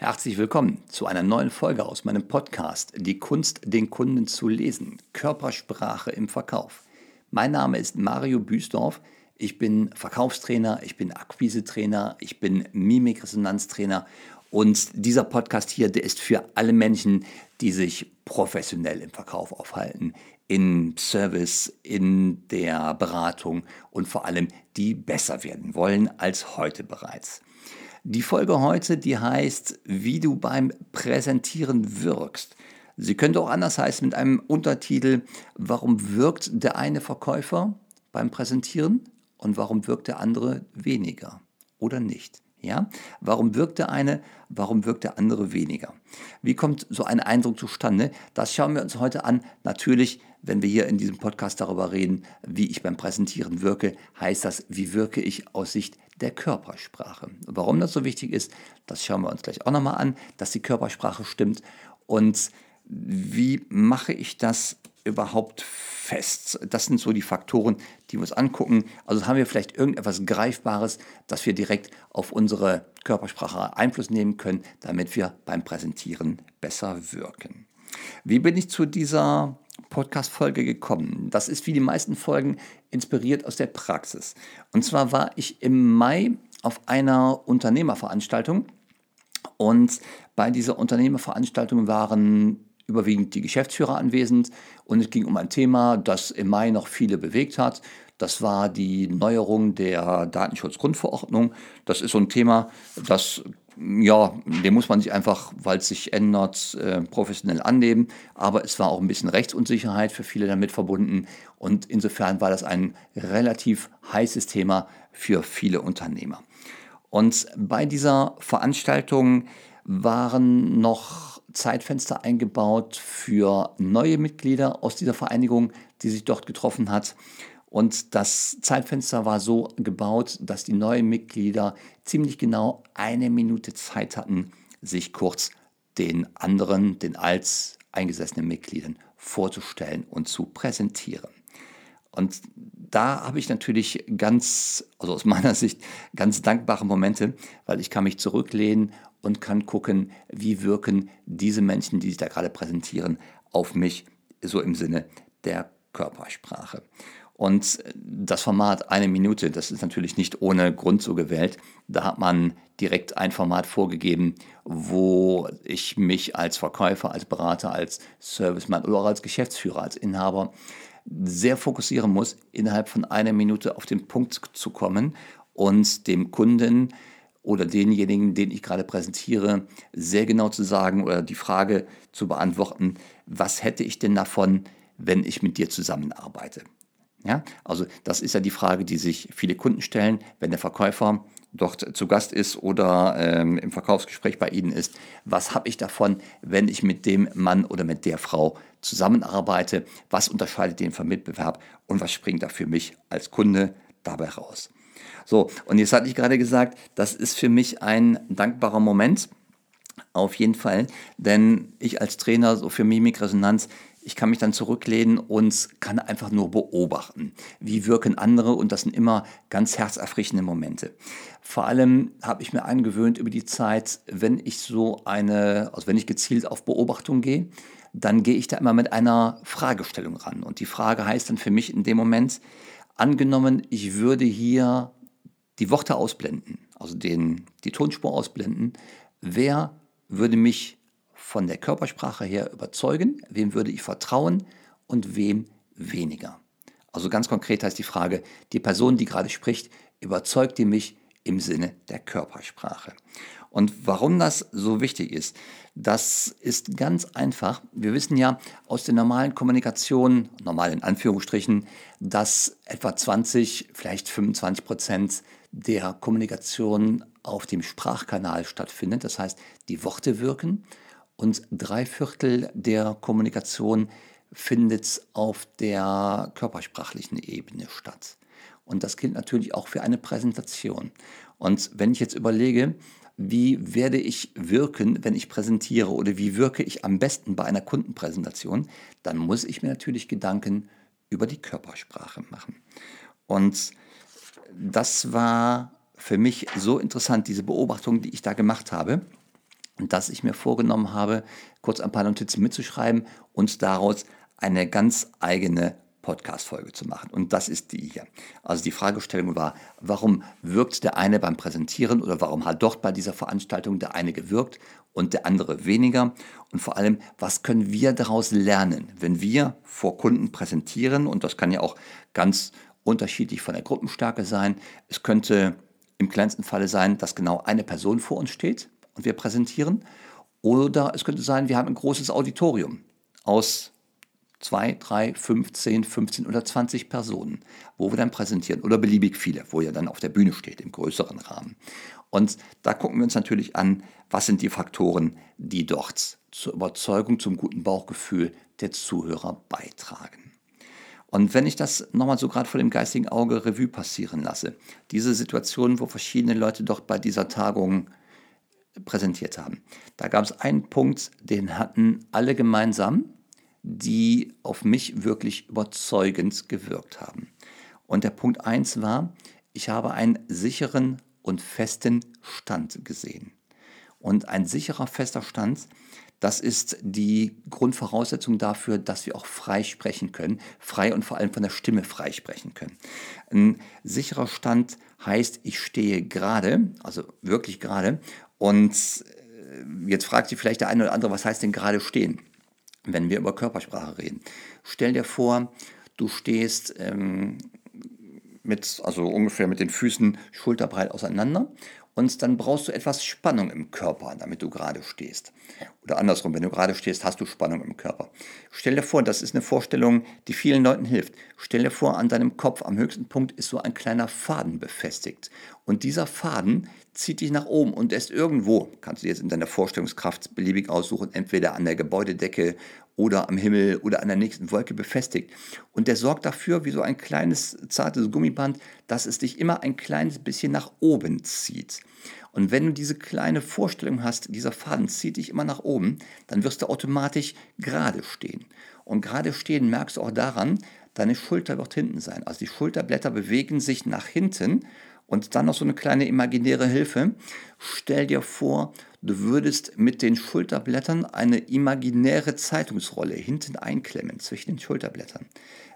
Herzlich willkommen zu einer neuen Folge aus meinem Podcast Die Kunst, den Kunden zu lesen. Körpersprache im Verkauf. Mein Name ist Mario Büsdorf. Ich bin Verkaufstrainer, ich bin Akquisetrainer, ich bin Mimikresonanztrainer und dieser Podcast hier, der ist für alle Menschen, die sich professionell im Verkauf aufhalten, im Service, in der Beratung und vor allem die besser werden wollen als heute bereits. Die Folge heute, die heißt, wie du beim Präsentieren wirkst. Sie könnte auch anders heißen mit einem Untertitel, warum wirkt der eine Verkäufer beim Präsentieren und warum wirkt der andere weniger oder nicht. Ja? Warum wirkt der eine, warum wirkt der andere weniger? Wie kommt so ein Eindruck zustande? Das schauen wir uns heute an. Natürlich, wenn wir hier in diesem Podcast darüber reden, wie ich beim Präsentieren wirke, heißt das, wie wirke ich aus Sicht der Körpersprache. Warum das so wichtig ist, das schauen wir uns gleich auch nochmal an, dass die Körpersprache stimmt. Und wie mache ich das überhaupt fest? Das sind so die Faktoren, die wir uns angucken. Also haben wir vielleicht irgendetwas Greifbares, das wir direkt auf unsere Körpersprache Einfluss nehmen können, damit wir beim Präsentieren besser wirken. Wie bin ich zu dieser Podcast-Folge gekommen? Das ist wie die meisten Folgen inspiriert aus der Praxis. Und zwar war ich im Mai auf einer Unternehmerveranstaltung und bei dieser Unternehmerveranstaltung waren überwiegend die Geschäftsführer anwesend und es ging um ein Thema, das im Mai noch viele bewegt hat. Das war die Neuerung der Datenschutzgrundverordnung. Das ist so ein Thema, das ja, dem muss man sich einfach, weil es sich ändert, äh, professionell annehmen. Aber es war auch ein bisschen Rechtsunsicherheit für viele damit verbunden. Und insofern war das ein relativ heißes Thema für viele Unternehmer. Und bei dieser Veranstaltung waren noch Zeitfenster eingebaut für neue Mitglieder aus dieser Vereinigung, die sich dort getroffen hat. Und das Zeitfenster war so gebaut, dass die neuen Mitglieder ziemlich genau eine Minute Zeit hatten, sich kurz den anderen, den als eingesessenen Mitgliedern vorzustellen und zu präsentieren. Und da habe ich natürlich ganz, also aus meiner Sicht, ganz dankbare Momente, weil ich kann mich zurücklehnen und kann gucken, wie wirken diese Menschen, die sich da gerade präsentieren, auf mich, so im Sinne der Körpersprache. Und das Format eine Minute, das ist natürlich nicht ohne Grund so gewählt. Da hat man direkt ein Format vorgegeben, wo ich mich als Verkäufer, als Berater, als Serviceman oder auch als Geschäftsführer, als Inhaber sehr fokussieren muss, innerhalb von einer Minute auf den Punkt zu kommen und dem Kunden oder denjenigen, den ich gerade präsentiere, sehr genau zu sagen oder die Frage zu beantworten, was hätte ich denn davon, wenn ich mit dir zusammenarbeite? Ja, also das ist ja die Frage, die sich viele Kunden stellen, wenn der Verkäufer dort zu Gast ist oder ähm, im Verkaufsgespräch bei Ihnen ist. Was habe ich davon, wenn ich mit dem Mann oder mit der Frau zusammenarbeite? Was unterscheidet den vom Mitbewerb und was springt da für mich als Kunde dabei raus? So, und jetzt hatte ich gerade gesagt, das ist für mich ein dankbarer Moment. Auf jeden Fall, denn ich als Trainer so für Mimikresonanz, ich kann mich dann zurücklehnen und kann einfach nur beobachten, wie wirken andere und das sind immer ganz herzerfrischende Momente. Vor allem habe ich mir angewöhnt über die Zeit, wenn ich so eine, also wenn ich gezielt auf Beobachtung gehe, dann gehe ich da immer mit einer Fragestellung ran. Und die Frage heißt dann für mich in dem Moment, angenommen, ich würde hier die Worte ausblenden, also den, die Tonspur ausblenden, wer würde mich von der Körpersprache her überzeugen, wem würde ich vertrauen und wem weniger. Also ganz konkret heißt die Frage, die Person, die gerade spricht, überzeugt die mich im Sinne der Körpersprache. Und warum das so wichtig ist, das ist ganz einfach. Wir wissen ja aus der normalen Kommunikation, normal in Anführungsstrichen, dass etwa 20, vielleicht 25 Prozent der Kommunikation auf dem Sprachkanal stattfindet. Das heißt, die Worte wirken und drei Viertel der Kommunikation findet auf der körpersprachlichen Ebene statt. Und das gilt natürlich auch für eine Präsentation. Und wenn ich jetzt überlege, wie werde ich wirken, wenn ich präsentiere oder wie wirke ich am besten bei einer Kundenpräsentation, dann muss ich mir natürlich Gedanken über die Körpersprache machen. Und das war für mich so interessant, diese Beobachtung, die ich da gemacht habe. dass ich mir vorgenommen habe, kurz ein paar Notizen mitzuschreiben und daraus eine ganz eigene Podcast-Folge zu machen. Und das ist die hier. Also die Fragestellung war, warum wirkt der eine beim Präsentieren oder warum hat dort bei dieser Veranstaltung der eine gewirkt und der andere weniger? Und vor allem, was können wir daraus lernen, wenn wir vor Kunden präsentieren? Und das kann ja auch ganz unterschiedlich von der Gruppenstärke sein. Es könnte im kleinsten Falle sein, dass genau eine Person vor uns steht und wir präsentieren. Oder es könnte sein, wir haben ein großes Auditorium aus zwei, drei, fünf, zehn, 15 oder 20 Personen, wo wir dann präsentieren oder beliebig viele, wo ihr dann auf der Bühne steht im größeren Rahmen. Und da gucken wir uns natürlich an, was sind die Faktoren, die dort zur Überzeugung, zum guten Bauchgefühl der Zuhörer beitragen. Und wenn ich das nochmal so gerade vor dem geistigen Auge Revue passieren lasse, diese Situation, wo verschiedene Leute doch bei dieser Tagung präsentiert haben, da gab es einen Punkt, den hatten alle gemeinsam, die auf mich wirklich überzeugend gewirkt haben. Und der Punkt 1 war, ich habe einen sicheren und festen Stand gesehen. Und ein sicherer, fester Stand, das ist die Grundvoraussetzung dafür, dass wir auch frei sprechen können, frei und vor allem von der Stimme frei sprechen können. Ein sicherer Stand heißt, ich stehe gerade, also wirklich gerade, und äh, jetzt fragt sich vielleicht der eine oder andere, was heißt denn gerade stehen? Wenn wir über Körpersprache reden. Stell dir vor, du stehst ähm, mit, also ungefähr mit den Füßen schulterbreit auseinander und dann brauchst du etwas Spannung im Körper, damit du gerade stehst. Oder andersrum, wenn du gerade stehst, hast du Spannung im Körper. Stell dir vor, das ist eine Vorstellung, die vielen Leuten hilft. Stell dir vor, an deinem Kopf am höchsten Punkt ist so ein kleiner Faden befestigt. Und dieser Faden zieht dich nach oben und ist irgendwo, kannst du jetzt in deiner Vorstellungskraft beliebig aussuchen, entweder an der Gebäudedecke oder am Himmel oder an der nächsten Wolke befestigt. Und der sorgt dafür, wie so ein kleines, zartes Gummiband, dass es dich immer ein kleines bisschen nach oben zieht. Und wenn du diese kleine Vorstellung hast, dieser Faden zieht dich immer nach oben, dann wirst du automatisch gerade stehen. Und gerade stehen merkst du auch daran, deine Schulter wird hinten sein. Also die Schulterblätter bewegen sich nach hinten und dann noch so eine kleine imaginäre Hilfe. Stell dir vor, du würdest mit den Schulterblättern eine imaginäre Zeitungsrolle hinten einklemmen zwischen den Schulterblättern.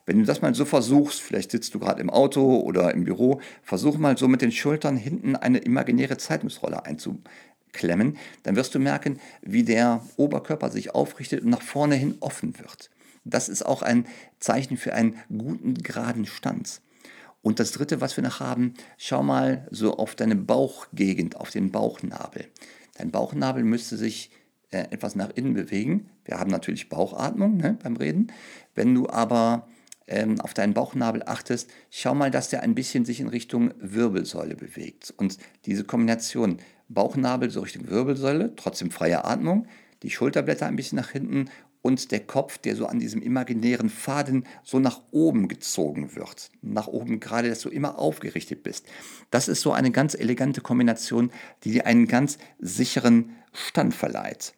Wenn du das mal so versuchst, vielleicht sitzt du gerade im Auto oder im Büro, versuch mal so mit den Schultern hinten eine imaginäre Zeitungsrolle einzuklemmen, dann wirst du merken, wie der Oberkörper sich aufrichtet und nach vorne hin offen wird. Das ist auch ein Zeichen für einen guten, geraden Stand. Und das dritte, was wir noch haben, schau mal so auf deine Bauchgegend, auf den Bauchnabel. Dein Bauchnabel müsste sich äh, etwas nach innen bewegen. Wir haben natürlich Bauchatmung ne, beim Reden. Wenn du aber ähm, auf deinen Bauchnabel achtest, schau mal, dass der ein bisschen sich in Richtung Wirbelsäule bewegt. Und diese Kombination Bauchnabel so Richtung Wirbelsäule, trotzdem freie Atmung, die Schulterblätter ein bisschen nach hinten und der Kopf, der so an diesem imaginären Faden so nach oben gezogen wird. Nach oben gerade, dass du immer aufgerichtet bist. Das ist so eine ganz elegante Kombination, die dir einen ganz sicheren Stand verleiht.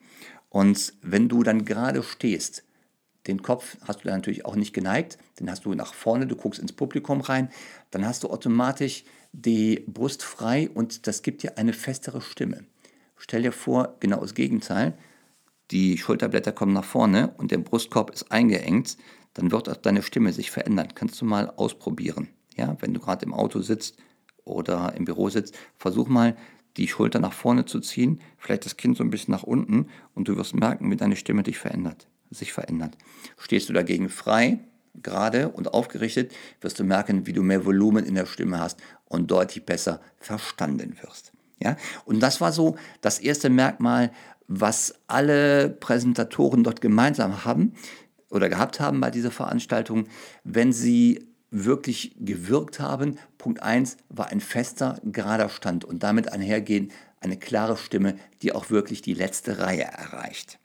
Und wenn du dann gerade stehst, den Kopf hast du dann natürlich auch nicht geneigt, den hast du nach vorne, du guckst ins Publikum rein, dann hast du automatisch die Brust frei und das gibt dir eine festere Stimme. Stell dir vor, genau das Gegenteil, die Schulterblätter kommen nach vorne und der Brustkorb ist eingeengt, dann wird auch deine Stimme sich verändern. Kannst du mal ausprobieren. Ja, wenn du gerade im Auto sitzt oder im Büro sitzt, versuch mal die Schulter nach vorne zu ziehen, vielleicht das Kinn so ein bisschen nach unten und du wirst merken, wie deine Stimme dich verändert sich verändert. Stehst du dagegen frei, gerade und aufgerichtet, wirst du merken, wie du mehr Volumen in der Stimme hast und deutlich besser verstanden wirst. Ja? Und das war so das erste Merkmal, was alle Präsentatoren dort gemeinsam haben oder gehabt haben bei dieser Veranstaltung, wenn sie wirklich gewirkt haben. Punkt 1 war ein fester, gerader Stand und damit einhergehend eine klare Stimme, die auch wirklich die letzte Reihe erreicht.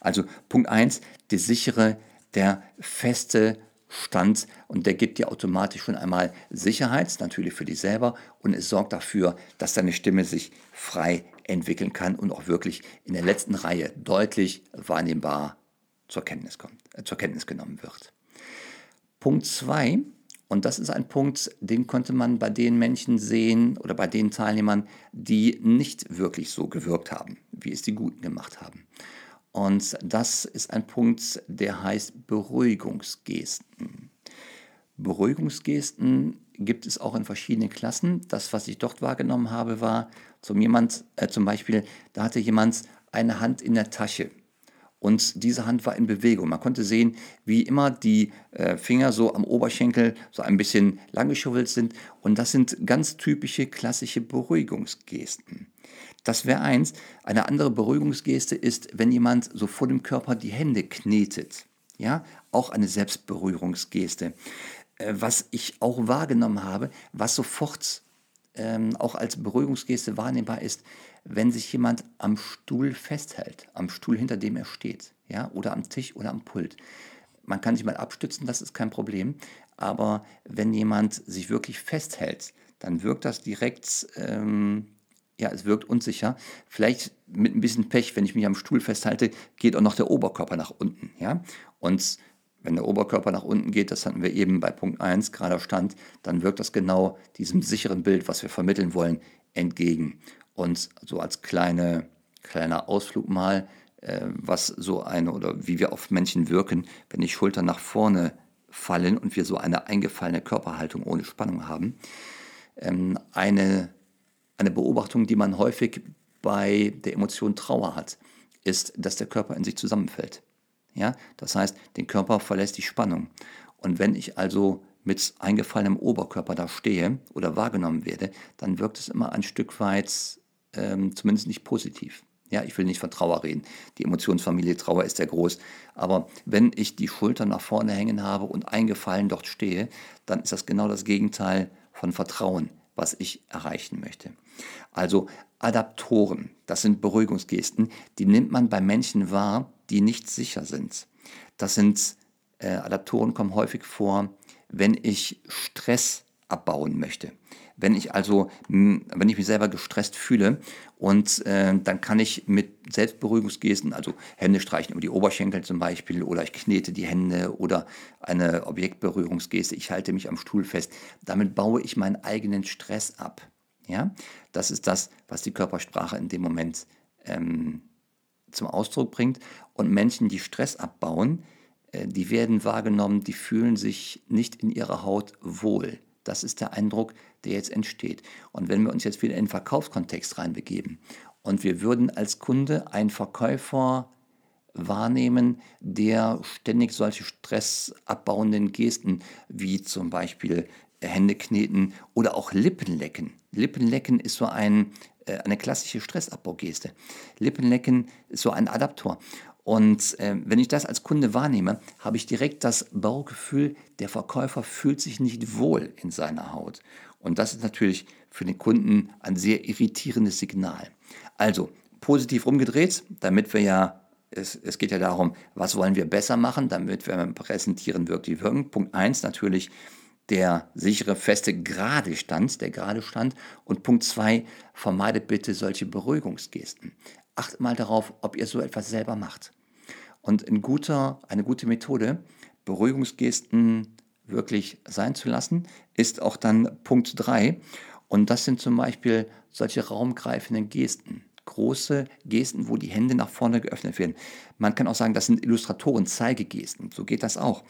Also Punkt 1, der sichere, der feste Stand und der gibt dir automatisch schon einmal Sicherheit, natürlich für dich selber und es sorgt dafür, dass deine Stimme sich frei entwickeln kann und auch wirklich in der letzten Reihe deutlich wahrnehmbar zur Kenntnis, kommt, äh, zur Kenntnis genommen wird. Punkt 2, und das ist ein Punkt, den konnte man bei den Menschen sehen oder bei den Teilnehmern, die nicht wirklich so gewirkt haben, wie es die Guten gemacht haben. Und das ist ein Punkt, der heißt Beruhigungsgesten. Beruhigungsgesten gibt es auch in verschiedenen Klassen. Das, was ich dort wahrgenommen habe, war zum, jemand, äh, zum Beispiel, da hatte jemand eine Hand in der Tasche und diese Hand war in Bewegung. Man konnte sehen, wie immer die äh, Finger so am Oberschenkel so ein bisschen langgeschubbelt sind und das sind ganz typische klassische Beruhigungsgesten. Das wäre eins. Eine andere Beruhigungsgeste ist, wenn jemand so vor dem Körper die Hände knetet. Ja, auch eine Selbstberührungsgeste. Äh, was ich auch wahrgenommen habe, was sofort ähm, auch als Beruhigungsgeste wahrnehmbar ist, wenn sich jemand am Stuhl festhält, am Stuhl, hinter dem er steht, ja, oder am Tisch oder am Pult. Man kann sich mal abstützen, das ist kein Problem, aber wenn jemand sich wirklich festhält, dann wirkt das direkt, ähm, ja, es wirkt unsicher. Vielleicht mit ein bisschen Pech, wenn ich mich am Stuhl festhalte, geht auch noch der Oberkörper nach unten, ja. Und wenn der Oberkörper nach unten geht, das hatten wir eben bei Punkt 1, gerader Stand, dann wirkt das genau diesem sicheren Bild, was wir vermitteln wollen, entgegen. Und so als kleine, kleiner Ausflug mal, äh, was so eine oder wie wir auf Menschen wirken, wenn die Schultern nach vorne fallen und wir so eine eingefallene Körperhaltung ohne Spannung haben. Ähm, eine, eine Beobachtung, die man häufig bei der Emotion Trauer hat, ist, dass der Körper in sich zusammenfällt. Ja? Das heißt, den Körper verlässt die Spannung. Und wenn ich also mit eingefallenem Oberkörper da stehe oder wahrgenommen werde, dann wirkt es immer ein Stück weit ähm, zumindest nicht positiv. Ja, ich will nicht von Trauer reden. Die Emotionsfamilie Trauer ist sehr groß. Aber wenn ich die Schultern nach vorne hängen habe und eingefallen dort stehe, dann ist das genau das Gegenteil von Vertrauen, was ich erreichen möchte. Also Adaptoren, das sind Beruhigungsgesten, die nimmt man bei Menschen wahr, die nicht sicher sind. Das sind äh, Adaptoren kommen häufig vor, wenn ich Stress abbauen möchte. Wenn ich also, wenn ich mich selber gestresst fühle und äh, dann kann ich mit Selbstberuhigungsgesten, also Hände streichen über die Oberschenkel zum Beispiel oder ich knete die Hände oder eine Objektberührungsgeste, ich halte mich am Stuhl fest, damit baue ich meinen eigenen Stress ab. Ja, das ist das, was die Körpersprache in dem Moment ähm, zum Ausdruck bringt. Und Menschen, die Stress abbauen, äh, die werden wahrgenommen, die fühlen sich nicht in ihrer Haut wohl. Das ist der Eindruck, der jetzt entsteht. Und wenn wir uns jetzt wieder in den Verkaufskontext reinbegeben und wir würden als Kunde einen Verkäufer wahrnehmen, der ständig solche stressabbauenden Gesten wie zum Beispiel Hände kneten oder auch Lippenlecken. Lippenlecken ist so ein, eine klassische Stressabbaugeste. Lippenlecken ist so ein Adaptor. Und äh, wenn ich das als Kunde wahrnehme, habe ich direkt das Baugefühl, der Verkäufer fühlt sich nicht wohl in seiner Haut. Und das ist natürlich für den Kunden ein sehr irritierendes Signal. Also positiv umgedreht, damit wir ja, es, es geht ja darum, was wollen wir besser machen, damit wir präsentieren wirklich wirken. Punkt 1 natürlich der sichere, feste, gerade Stand, der gerade Stand. Und Punkt 2, vermeidet bitte solche Beruhigungsgesten. Achtet mal darauf, ob ihr so etwas selber macht. Und ein guter, eine gute Methode, Beruhigungsgesten wirklich sein zu lassen, ist auch dann Punkt 3. Und das sind zum Beispiel solche raumgreifenden Gesten. Große Gesten, wo die Hände nach vorne geöffnet werden. Man kann auch sagen, das sind Illustratoren, Zeigegesten. So geht das auch.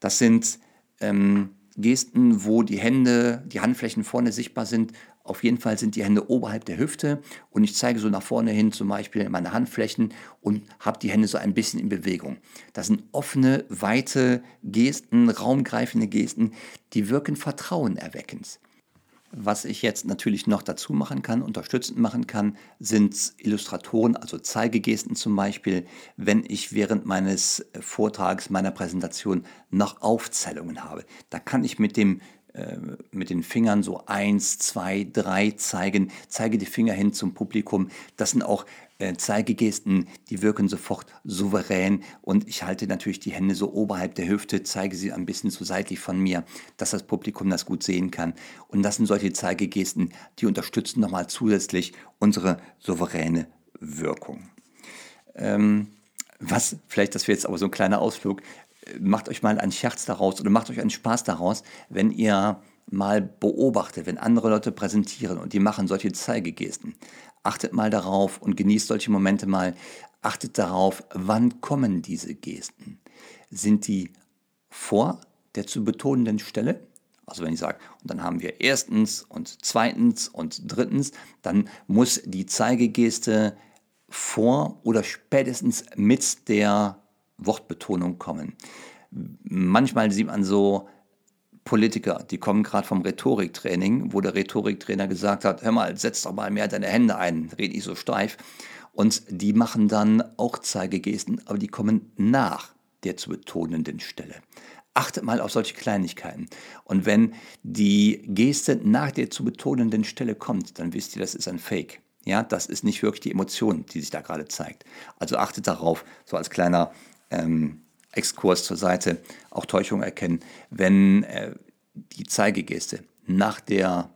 Das sind ähm, Gesten, wo die Hände, die Handflächen vorne sichtbar sind. Auf jeden Fall sind die Hände oberhalb der Hüfte und ich zeige so nach vorne hin zum Beispiel meine Handflächen und habe die Hände so ein bisschen in Bewegung. Das sind offene, weite Gesten, raumgreifende Gesten, die wirken vertrauenerweckend. Was ich jetzt natürlich noch dazu machen kann, unterstützend machen kann, sind Illustratoren, also Zeigegesten zum Beispiel, wenn ich während meines Vortrags, meiner Präsentation noch Aufzählungen habe. Da kann ich mit dem mit den Fingern so eins, zwei, drei zeigen, zeige die Finger hin zum Publikum. Das sind auch äh, Zeigegesten, die wirken sofort souverän und ich halte natürlich die Hände so oberhalb der Hüfte, zeige sie ein bisschen so seitlich von mir, dass das Publikum das gut sehen kann. Und das sind solche Zeigegesten, die unterstützen nochmal zusätzlich unsere souveräne Wirkung. Ähm, was, vielleicht das wäre jetzt aber so ein kleiner Ausflug, macht euch mal einen Scherz daraus oder macht euch einen Spaß daraus, wenn ihr mal beobachtet, wenn andere Leute präsentieren und die machen solche Zeigegesten. Achtet mal darauf und genießt solche Momente mal. Achtet darauf, wann kommen diese Gesten. Sind die vor der zu betonenden Stelle? Also wenn ich sage, und dann haben wir erstens und zweitens und drittens, dann muss die Zeigegeste vor oder spätestens mit der Wortbetonung kommen. Manchmal sieht man so Politiker, die kommen gerade vom Rhetoriktraining, wo der Rhetoriktrainer gesagt hat, hör mal, setz doch mal mehr deine Hände ein, red nicht so steif. Und die machen dann auch Zeigegesten, aber die kommen nach der zu betonenden Stelle. Achtet mal auf solche Kleinigkeiten. Und wenn die Geste nach der zu betonenden Stelle kommt, dann wisst ihr, das ist ein Fake. Ja, das ist nicht wirklich die Emotion, die sich da gerade zeigt. Also achtet darauf, so als kleiner ähm, Exkurs zur Seite, auch Täuschung erkennen, wenn äh, die Zeigegeste nach der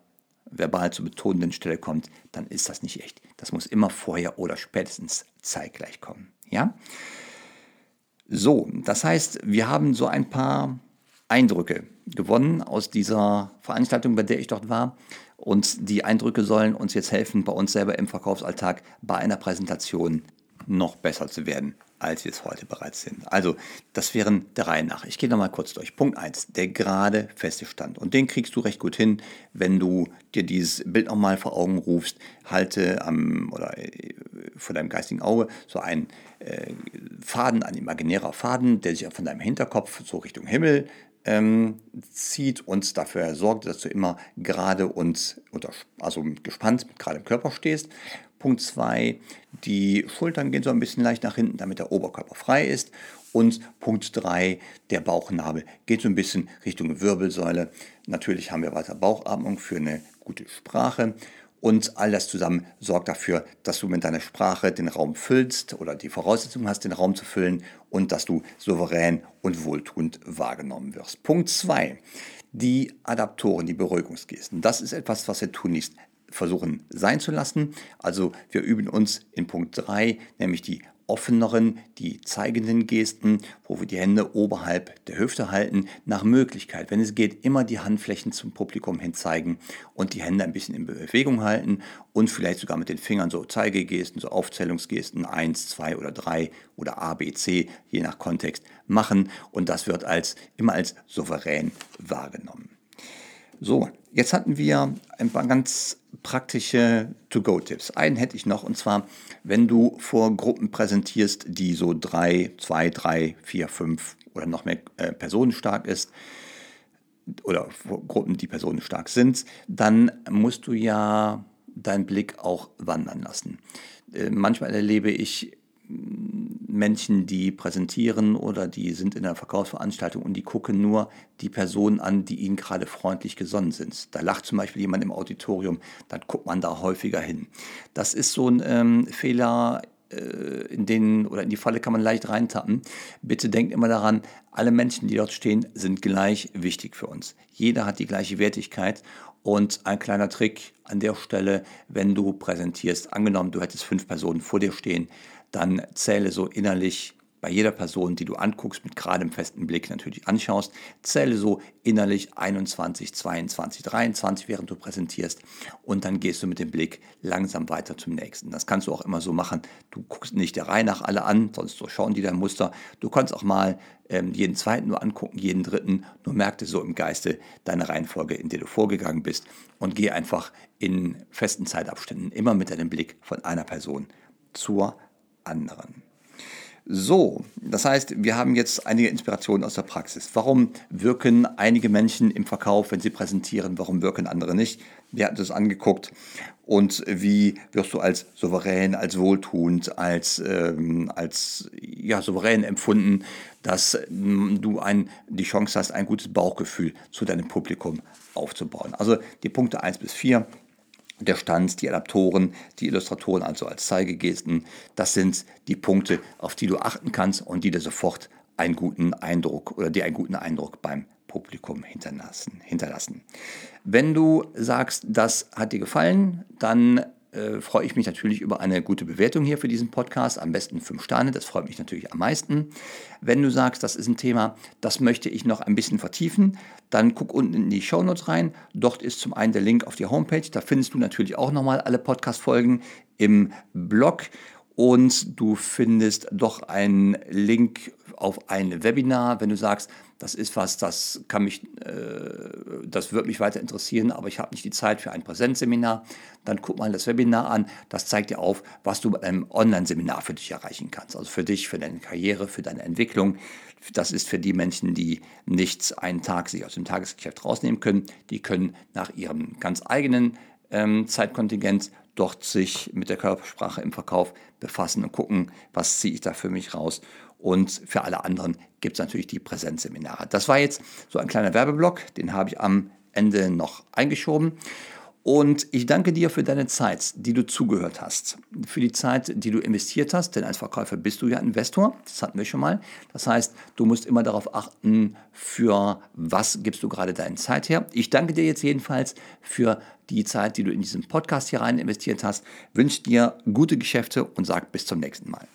verbal zu betonenden Stelle kommt, dann ist das nicht echt. Das muss immer vorher oder spätestens zeitgleich kommen. Ja? So, das heißt, wir haben so ein paar Eindrücke gewonnen aus dieser Veranstaltung, bei der ich dort war. Und die Eindrücke sollen uns jetzt helfen, bei uns selber im Verkaufsalltag bei einer Präsentation noch besser zu werden, als wir es heute bereits sind. Also, das wären der Reihe nach. Ich gehe nochmal kurz durch. Punkt 1, der gerade feste Stand. Und den kriegst du recht gut hin, wenn du dir dieses Bild nochmal vor Augen rufst. Halte am oder äh, vor deinem geistigen Auge so ein äh, Faden, ein imaginärer Faden, der sich von deinem Hinterkopf so Richtung Himmel ähm, zieht und dafür sorgt, dass du immer gerade und unter, also gespannt gerade im Körper stehst. Punkt 2, die Schultern gehen so ein bisschen leicht nach hinten, damit der Oberkörper frei ist. Und Punkt 3, der Bauchnabel geht so ein bisschen Richtung Wirbelsäule. Natürlich haben wir weiter Bauchatmung für eine gute Sprache. Und all das zusammen sorgt dafür, dass du mit deiner Sprache den Raum füllst oder die Voraussetzungen hast, den Raum zu füllen und dass du souverän und wohltuend wahrgenommen wirst. Punkt 2. Die Adaptoren, die Beruhigungsgesten. Das ist etwas, was wir tunlichst versuchen sein zu lassen. Also wir üben uns in Punkt 3, nämlich die offeneren, die zeigenden Gesten, wo wir die Hände oberhalb der Hüfte halten, nach Möglichkeit, wenn es geht, immer die Handflächen zum Publikum hin zeigen und die Hände ein bisschen in Bewegung halten und vielleicht sogar mit den Fingern so Zeigegesten, so Aufzählungsgesten 1, 2 oder 3 oder A, B, C, je nach Kontext machen und das wird als immer als souverän wahrgenommen. So, jetzt hatten wir ein paar ganz praktische To-Go-Tipps. Einen hätte ich noch, und zwar, wenn du vor Gruppen präsentierst, die so drei, zwei, drei, vier, fünf oder noch mehr äh, Personen stark ist, oder vor Gruppen, die personenstark sind, dann musst du ja deinen Blick auch wandern lassen. Äh, manchmal erlebe ich Menschen, die präsentieren oder die sind in einer Verkaufsveranstaltung und die gucken nur die Personen an, die ihnen gerade freundlich gesonnen sind. Da lacht zum Beispiel jemand im Auditorium, dann guckt man da häufiger hin. Das ist so ein ähm, Fehler, äh, in den oder in die Falle kann man leicht reintappen. Bitte denkt immer daran, alle Menschen, die dort stehen, sind gleich wichtig für uns. Jeder hat die gleiche Wertigkeit und ein kleiner Trick an der Stelle, wenn du präsentierst, angenommen, du hättest fünf Personen vor dir stehen, dann zähle so innerlich bei jeder Person, die du anguckst, mit geradem festen Blick natürlich anschaust, zähle so innerlich 21, 22, 23, während du präsentierst und dann gehst du mit dem Blick langsam weiter zum nächsten. Das kannst du auch immer so machen. Du guckst nicht der Reihe nach alle an, sonst so schauen die dein Muster. Du kannst auch mal ähm, jeden zweiten nur angucken, jeden dritten, nur merkte so im Geiste deine Reihenfolge, in der du vorgegangen bist und geh einfach in festen Zeitabständen immer mit deinem Blick von einer Person zur anderen. So, das heißt, wir haben jetzt einige Inspirationen aus der Praxis. Warum wirken einige Menschen im Verkauf, wenn sie präsentieren, warum wirken andere nicht? Wir hatten das angeguckt. Und wie wirst du als souverän, als wohltuend, als, ähm, als ja, souverän empfunden, dass ähm, du ein, die Chance hast, ein gutes Bauchgefühl zu deinem Publikum aufzubauen? Also die Punkte 1 bis 4 der Stand, die Adaptoren, die Illustratoren also als Zeigegesten, das sind die Punkte, auf die du achten kannst und die dir sofort einen guten Eindruck oder dir einen guten Eindruck beim Publikum hinterlassen. hinterlassen. Wenn du sagst, das hat dir gefallen, dann äh, freue ich mich natürlich über eine gute Bewertung hier für diesen Podcast. Am besten fünf Sterne, das freut mich natürlich am meisten. Wenn du sagst, das ist ein Thema, das möchte ich noch ein bisschen vertiefen, dann guck unten in die Shownotes rein. Dort ist zum einen der Link auf die Homepage. Da findest du natürlich auch nochmal alle Podcast-Folgen im Blog und du findest doch einen Link auf ein Webinar, wenn du sagst, das ist was, das kann mich, äh, das wird mich weiter interessieren, aber ich habe nicht die Zeit für ein Präsenzseminar, dann guck mal das Webinar an. Das zeigt dir auf, was du mit einem Online-Seminar für dich erreichen kannst. Also für dich, für deine Karriere, für deine Entwicklung. Das ist für die Menschen, die nichts einen Tag sich aus dem Tagesgeschäft rausnehmen können. Die können nach ihrem ganz eigenen ähm, Zeitkontingent dort sich mit der Körpersprache im Verkauf befassen und gucken, was ziehe ich da für mich raus. Und für alle anderen gibt es natürlich die Präsenzseminare. Das war jetzt so ein kleiner Werbeblock, den habe ich am Ende noch eingeschoben. Und ich danke dir für deine Zeit, die du zugehört hast, für die Zeit, die du investiert hast, denn als Verkäufer bist du ja Investor, das hatten wir schon mal. Das heißt, du musst immer darauf achten, für was gibst du gerade deine Zeit her. Ich danke dir jetzt jedenfalls für die Zeit, die du in diesen Podcast hier rein investiert hast, wünsche dir gute Geschäfte und sag bis zum nächsten Mal.